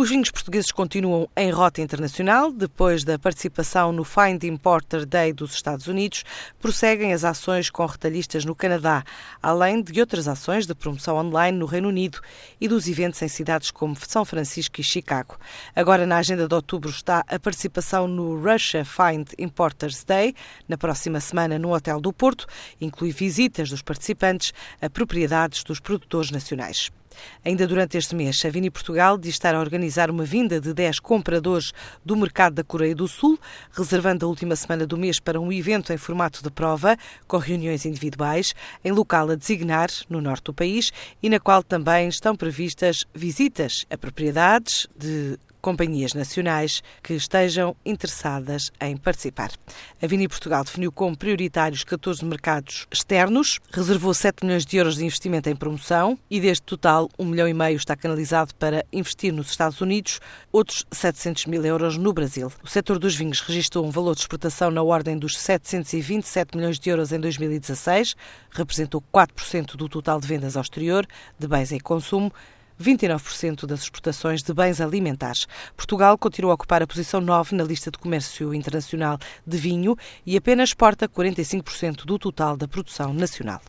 Os vinhos portugueses continuam em rota internacional. Depois da participação no Find Importer Day dos Estados Unidos, prosseguem as ações com retalhistas no Canadá, além de outras ações de promoção online no Reino Unido e dos eventos em cidades como São Francisco e Chicago. Agora, na agenda de outubro, está a participação no Russia Find Importers Day, na próxima semana no Hotel do Porto. Inclui visitas dos participantes a propriedades dos produtores nacionais. Ainda durante este mês, a Vini Portugal diz estar a organizar uma vinda de 10 compradores do mercado da Coreia do Sul, reservando a última semana do mês para um evento em formato de prova, com reuniões individuais, em local a designar, no norte do país, e na qual também estão previstas visitas a propriedades de companhias nacionais que estejam interessadas em participar. A Vini Portugal definiu como prioritários 14 mercados externos, reservou 7 milhões de euros de investimento em promoção e deste total 1 milhão e meio está canalizado para investir nos Estados Unidos, outros 700 mil euros no Brasil. O setor dos vinhos registrou um valor de exportação na ordem dos 727 milhões de euros em 2016, representou 4% do total de vendas ao exterior de bens e consumo, 29% das exportações de bens alimentares. Portugal continua a ocupar a posição 9 na lista de comércio internacional de vinho e apenas exporta 45% do total da produção nacional.